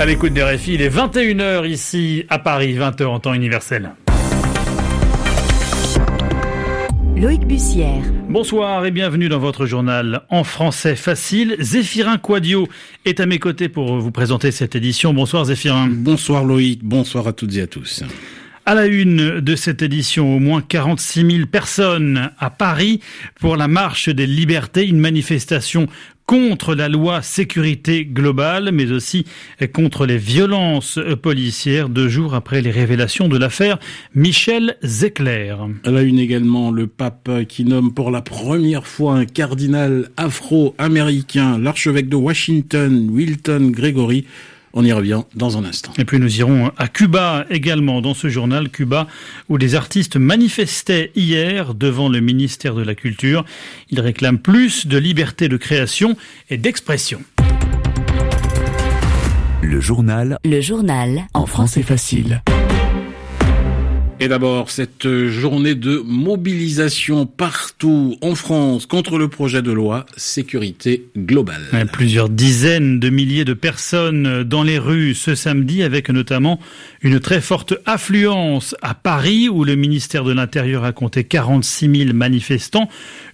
À l'écoute des RFI, il est 21h ici à Paris, 20h en temps universel. Loïc Bussière. Bonsoir et bienvenue dans votre journal en français facile. Zéphirin Quadio est à mes côtés pour vous présenter cette édition. Bonsoir Zéphirin. Bonsoir Loïc, bonsoir à toutes et à tous. À la une de cette édition, au moins 46 000 personnes à Paris pour la marche des libertés, une manifestation contre la loi sécurité globale, mais aussi contre les violences policières deux jours après les révélations de l'affaire Michel Zecler. À la une également, le pape qui nomme pour la première fois un cardinal afro-américain, l'archevêque de Washington, Wilton Gregory, on y revient dans un instant. Et puis nous irons à Cuba également dans ce journal, Cuba, où des artistes manifestaient hier devant le ministère de la Culture. Ils réclament plus de liberté de création et d'expression. Le journal. Le journal. En français facile. Et d'abord, cette journée de mobilisation partout en France contre le projet de loi sécurité globale. Plusieurs dizaines de milliers de personnes dans les rues ce samedi, avec notamment une très forte affluence à Paris, où le ministère de l'Intérieur a compté 46 000 manifestants.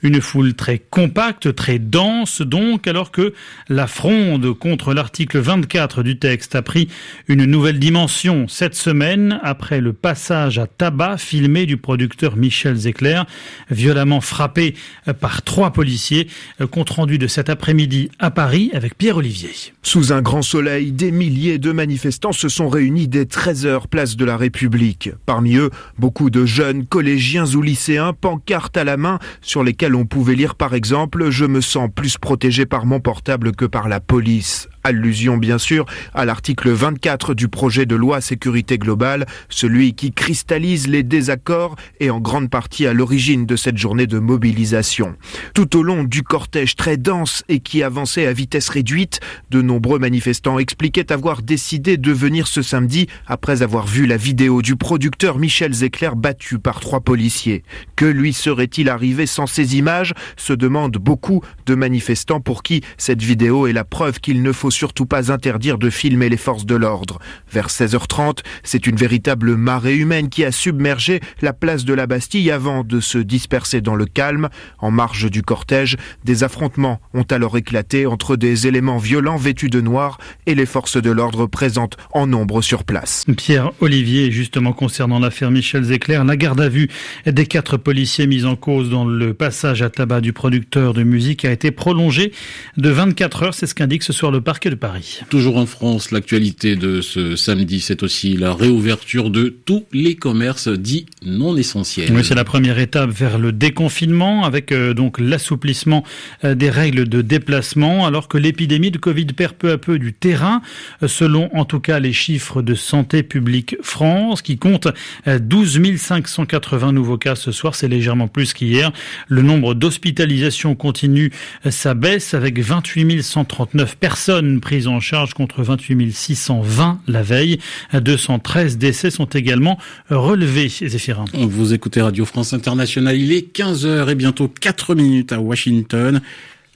Une foule très compacte, très dense donc, alors que la fronde contre l'article 24 du texte a pris une nouvelle dimension cette semaine après le passage à tabac filmé du producteur Michel Zecler, violemment frappé par trois policiers. Compte rendu de cet après-midi à Paris avec Pierre Olivier. Sous un grand soleil, des milliers de manifestants se sont réunis dès 13h place de la République. Parmi eux, beaucoup de jeunes collégiens ou lycéens, pancartes à la main, sur lesquelles on pouvait lire par exemple Je me sens plus protégé par mon portable que par la police. Allusion bien sûr à l'article 24 du projet de loi sécurité globale, celui qui cristallise les désaccords et en grande partie à l'origine de cette journée de mobilisation. Tout au long du cortège très dense et qui avançait à vitesse réduite, de nombreux manifestants expliquaient avoir décidé de venir ce samedi après avoir vu la vidéo du producteur Michel Zecler battu par trois policiers. Que lui serait-il arrivé sans ces images? Se demandent beaucoup de manifestants pour qui cette vidéo est la preuve qu'il ne faut surtout pas interdire de filmer les forces de l'ordre. Vers 16h30, c'est une véritable marée humaine qui a submergé la place de la Bastille avant de se disperser dans le calme. En marge du cortège, des affrontements ont alors éclaté entre des éléments violents vêtus de noir et les forces de l'ordre présentes en nombre sur place. Pierre Olivier, justement concernant l'affaire Michel Zecler, la garde à vue des quatre policiers mis en cause dans le passage à tabac du producteur de musique a été prolongée de 24 heures, c'est ce qu'indique ce soir le parc de Paris. Toujours en France, l'actualité de ce samedi, c'est aussi la réouverture de tous les commerces dits non essentiels. Oui, c'est la première étape vers le déconfinement avec euh, donc l'assouplissement euh, des règles de déplacement alors que l'épidémie de Covid perd peu à peu du terrain euh, selon en tout cas les chiffres de Santé publique France qui compte 12 580 nouveaux cas ce soir, c'est légèrement plus qu'hier. Le nombre d'hospitalisations continue sa baisse avec 28 139 personnes prise en charge contre 28 620 la veille. 213 décès sont également relevés, Zéphirin. Vous écoutez Radio France Internationale, il est 15h et bientôt 4 minutes à Washington.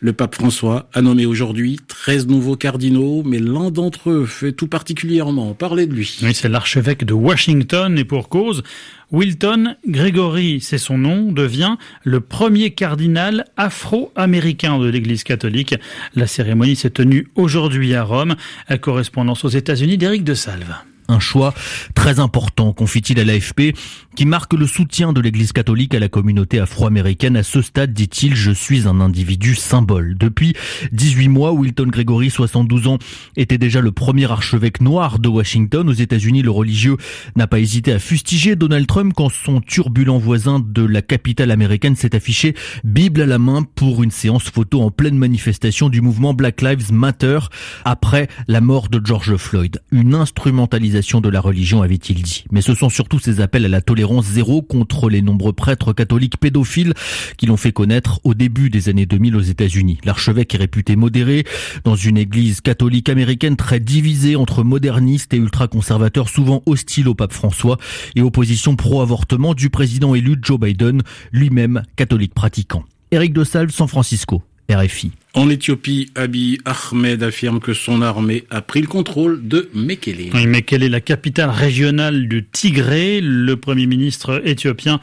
Le pape François a nommé aujourd'hui 13 nouveaux cardinaux, mais l'un d'entre eux fait tout particulièrement parler de lui. Oui, c'est l'archevêque de Washington et pour cause, Wilton Gregory, c'est son nom, devient le premier cardinal afro-américain de l'Église catholique. La cérémonie s'est tenue aujourd'hui à Rome. À correspondance aux États-Unis d'Éric de Salve. Un choix très important, confie-t-il à l'AFP, qui marque le soutien de l'Église catholique à la communauté afro-américaine. À ce stade, dit-il, je suis un individu symbole. Depuis 18 mois, Wilton Gregory, 72 ans, était déjà le premier archevêque noir de Washington. Aux États-Unis, le religieux n'a pas hésité à fustiger Donald Trump quand son turbulent voisin de la capitale américaine s'est affiché Bible à la main pour une séance photo en pleine manifestation du mouvement Black Lives Matter après la mort de George Floyd. Une instrumentalisation de la religion, avait-il dit. Mais ce sont surtout ces appels à la tolérance zéro contre les nombreux prêtres catholiques pédophiles qui l'ont fait connaître au début des années 2000 aux États-Unis. L'archevêque est réputé modéré dans une église catholique américaine très divisée entre modernistes et ultra-conservateurs, souvent hostiles au pape François et opposition pro-avortement du président élu Joe Biden, lui-même catholique pratiquant. Éric de San Francisco, RFI. En Éthiopie, Abiy Ahmed affirme que son armée a pris le contrôle de Mekele. Oui, Mekele, la capitale régionale du Tigré. Le premier ministre éthiopien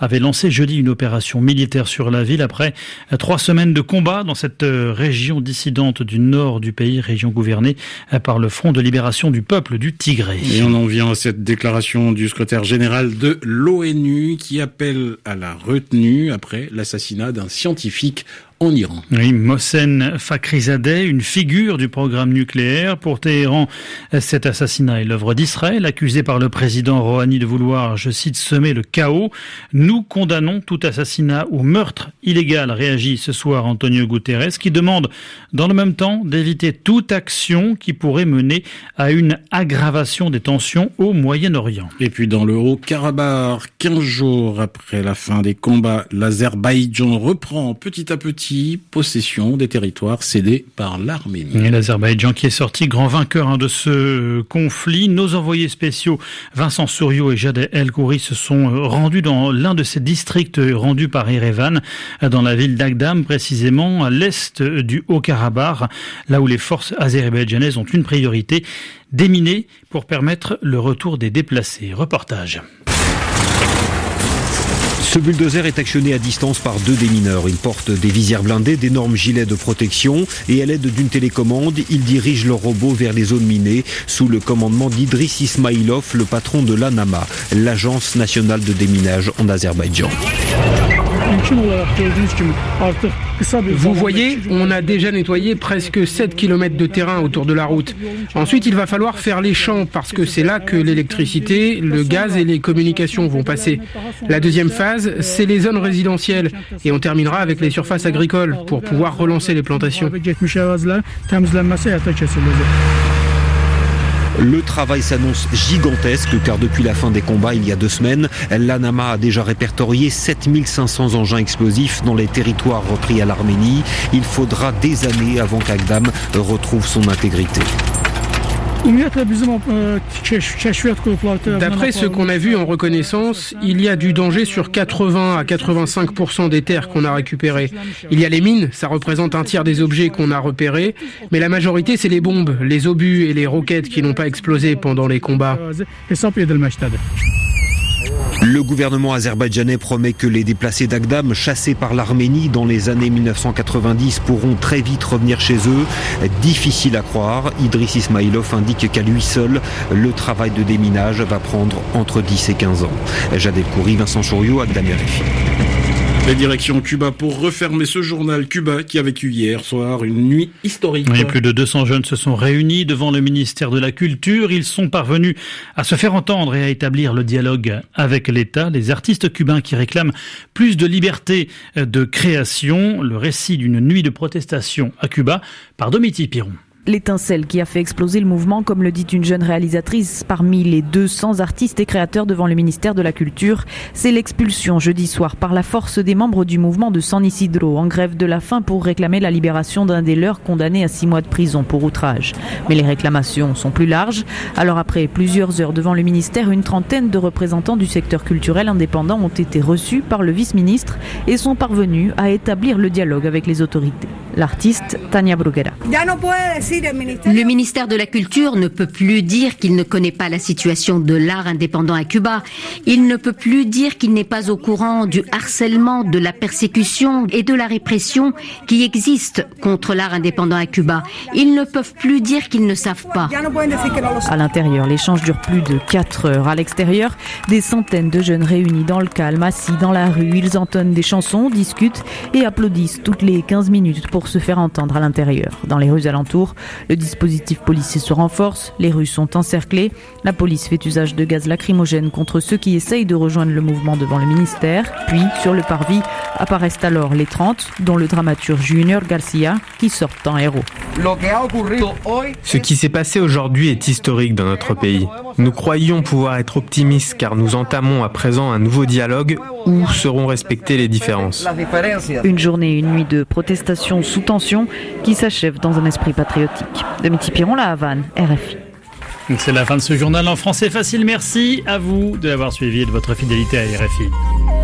avait lancé jeudi une opération militaire sur la ville après trois semaines de combat dans cette région dissidente du nord du pays, région gouvernée par le Front de libération du peuple du Tigré. Et on en vient à cette déclaration du secrétaire général de l'ONU qui appelle à la retenue après l'assassinat d'un scientifique en Iran. Oui, Mohsen Fakhrizadeh, une figure du programme nucléaire. Pour Téhéran, cet assassinat est l'œuvre d'Israël, accusé par le président Rouhani de vouloir, je cite, semer le chaos. Nous condamnons tout assassinat ou meurtre illégal, réagit ce soir Antonio Guterres, qui demande dans le même temps d'éviter toute action qui pourrait mener à une aggravation des tensions au Moyen-Orient. Et puis dans le Haut-Karabakh, 15 jours après la fin des combats, l'Azerbaïdjan reprend petit à petit possession des territoires cédés par l'Arménie. l'Azerbaïdjan qui est sorti grand vainqueur hein, de ce conflit. Nos envoyés spéciaux Vincent Souriau et Jade El Khoury se sont euh, rendus dans l'un de ces districts rendus par Erevan, dans la ville d'Agdam, précisément à l'est du Haut-Karabakh, là où les forces azerbaïdjanaises ont une priorité, déminer pour permettre le retour des déplacés. Reportage. Ce bulldozer est actionné à distance par deux démineurs. Il porte des visières blindées, d'énormes gilets de protection et à l'aide d'une télécommande, ils dirigent leur robot vers les zones minées sous le commandement d'Idriss Ismailov, le patron de l'ANAMA, l'agence nationale de déminage en Azerbaïdjan. Vous voyez, on a déjà nettoyé presque 7 km de terrain autour de la route. Ensuite, il va falloir faire les champs parce que c'est là que l'électricité, le gaz et les communications vont passer. La deuxième phase, c'est les zones résidentielles et on terminera avec les surfaces agricoles pour pouvoir relancer les plantations. Le travail s'annonce gigantesque car depuis la fin des combats il y a deux semaines, l'ANAMA a déjà répertorié 7500 engins explosifs dans les territoires repris à l'Arménie. Il faudra des années avant qu'Agdam retrouve son intégrité. D'après ce qu'on a vu en reconnaissance, il y a du danger sur 80 à 85% des terres qu'on a récupérées. Il y a les mines, ça représente un tiers des objets qu'on a repérés, mais la majorité c'est les bombes, les obus et les roquettes qui n'ont pas explosé pendant les combats. Le gouvernement azerbaïdjanais promet que les déplacés d'Agdam chassés par l'Arménie dans les années 1990 pourront très vite revenir chez eux. Difficile à croire, Idriss Ismailov indique qu'à lui seul, le travail de déminage va prendre entre 10 et 15 ans. Jadel Kouri, Vincent Chouriot, Agdam RFI. La direction Cuba pour refermer ce journal Cuba qui a vécu hier soir une nuit historique. Oui, plus de 200 jeunes se sont réunis devant le ministère de la Culture. Ils sont parvenus à se faire entendre et à établir le dialogue avec l'État. Les artistes cubains qui réclament plus de liberté de création. Le récit d'une nuit de protestation à Cuba par Domiti Piron l'étincelle qui a fait exploser le mouvement, comme le dit une jeune réalisatrice parmi les 200 artistes et créateurs devant le ministère de la Culture. C'est l'expulsion jeudi soir par la force des membres du mouvement de San Isidro en grève de la faim pour réclamer la libération d'un des leurs condamné à six mois de prison pour outrage. Mais les réclamations sont plus larges. Alors après plusieurs heures devant le ministère, une trentaine de représentants du secteur culturel indépendant ont été reçus par le vice-ministre et sont parvenus à établir le dialogue avec les autorités. L'artiste Tania Bruguera. Le ministère de la Culture ne peut plus dire qu'il ne connaît pas la situation de l'art indépendant à Cuba. Il ne peut plus dire qu'il n'est pas au courant du harcèlement, de la persécution et de la répression qui existent contre l'art indépendant à Cuba. Ils ne peuvent plus dire qu'ils ne savent pas. À l'intérieur, l'échange dure plus de 4 heures. À l'extérieur, des centaines de jeunes réunis dans le calme, assis dans la rue. Ils entonnent des chansons, discutent et applaudissent toutes les 15 minutes pour se faire entendre à l'intérieur. Dans les rues alentours, le dispositif policier se renforce, les rues sont encerclées, la police fait usage de gaz lacrymogène contre ceux qui essayent de rejoindre le mouvement devant le ministère. Puis, sur le parvis, apparaissent alors les 30, dont le dramaturge Junior Garcia, qui sortent en héros. Ce qui s'est passé aujourd'hui est historique dans notre pays. Nous croyons pouvoir être optimistes car nous entamons à présent un nouveau dialogue où seront respectées les différences. Une journée et une nuit de protestation sous tension qui s'achève dans un esprit patriotique. Domiti Piron, La Havane, RFI. C'est la fin de ce journal en français facile. Merci à vous de l'avoir suivi et de votre fidélité à RFI.